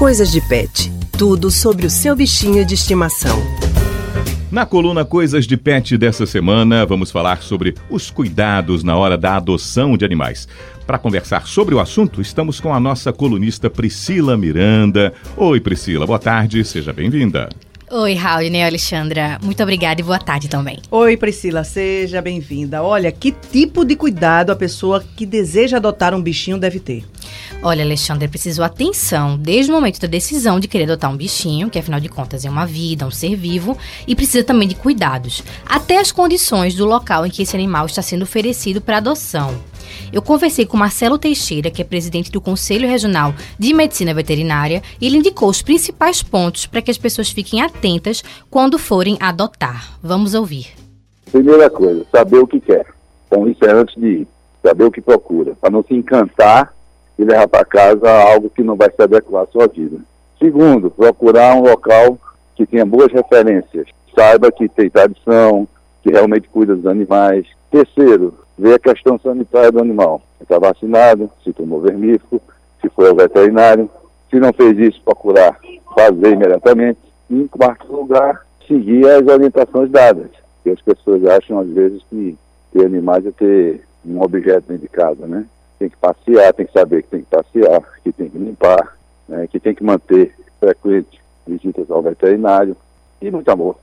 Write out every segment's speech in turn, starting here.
Coisas de Pet. Tudo sobre o seu bichinho de estimação. Na coluna Coisas de Pet dessa semana, vamos falar sobre os cuidados na hora da adoção de animais. Para conversar sobre o assunto, estamos com a nossa colunista Priscila Miranda. Oi, Priscila, boa tarde, seja bem-vinda. Oi, Raul e Alexandra. Muito obrigada e boa tarde também. Oi, Priscila, seja bem-vinda. Olha, que tipo de cuidado a pessoa que deseja adotar um bichinho deve ter? Olha, Alexandre, precisou atenção desde o momento da decisão de querer adotar um bichinho, que afinal de contas é uma vida, um ser vivo, e precisa também de cuidados, até as condições do local em que esse animal está sendo oferecido para adoção. Eu conversei com Marcelo Teixeira, que é presidente do Conselho Regional de Medicina Veterinária, e ele indicou os principais pontos para que as pessoas fiquem atentas quando forem adotar. Vamos ouvir. Primeira coisa, saber o que quer. Bom, isso é antes de ir. Saber o que procura, para não se encantar e levar para casa algo que não vai se adequar à sua vida. Segundo, procurar um local que tenha boas referências. Saiba que tem tradição, que realmente cuida dos animais. Terceiro, ver a questão sanitária do animal. Está vacinado, se tomou vermífugo, se foi ao veterinário. Se não fez isso, procurar fazer imediatamente. E, em quarto lugar, seguir as orientações dadas. Que as pessoas acham, às vezes, que ter animais é ter um objeto dentro de casa, né? Tem que passear, tem que saber que tem que passear, que tem que limpar, né? que tem que manter frequentes visitas ao veterinário e muito amor.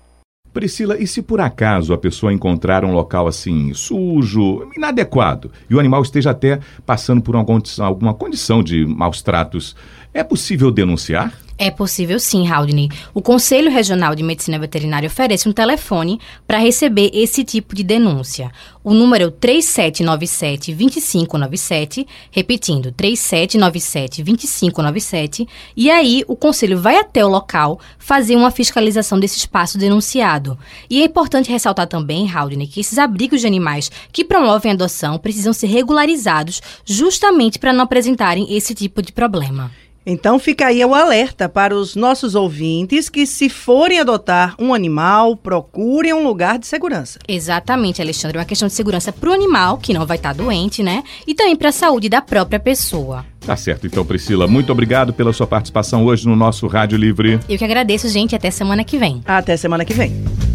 Priscila, e se por acaso a pessoa encontrar um local assim sujo, inadequado, e o animal esteja até passando por uma condição, alguma condição de maus tratos, é possível denunciar? É possível sim, Haldney. O Conselho Regional de Medicina Veterinária oferece um telefone para receber esse tipo de denúncia. O número é 3797-2597, repetindo, 3797-2597, e aí o Conselho vai até o local fazer uma fiscalização desse espaço denunciado. E é importante ressaltar também, Haldney, que esses abrigos de animais que promovem adoção precisam ser regularizados justamente para não apresentarem esse tipo de problema. Então fica aí o alerta para os nossos ouvintes que, se forem adotar um animal, procurem um lugar de segurança. Exatamente, Alexandre. Uma questão de segurança para o animal, que não vai estar tá doente, né? E também para a saúde da própria pessoa. Tá certo, então, Priscila. Muito obrigado pela sua participação hoje no nosso Rádio Livre. Eu que agradeço, gente. Até semana que vem. Até semana que vem.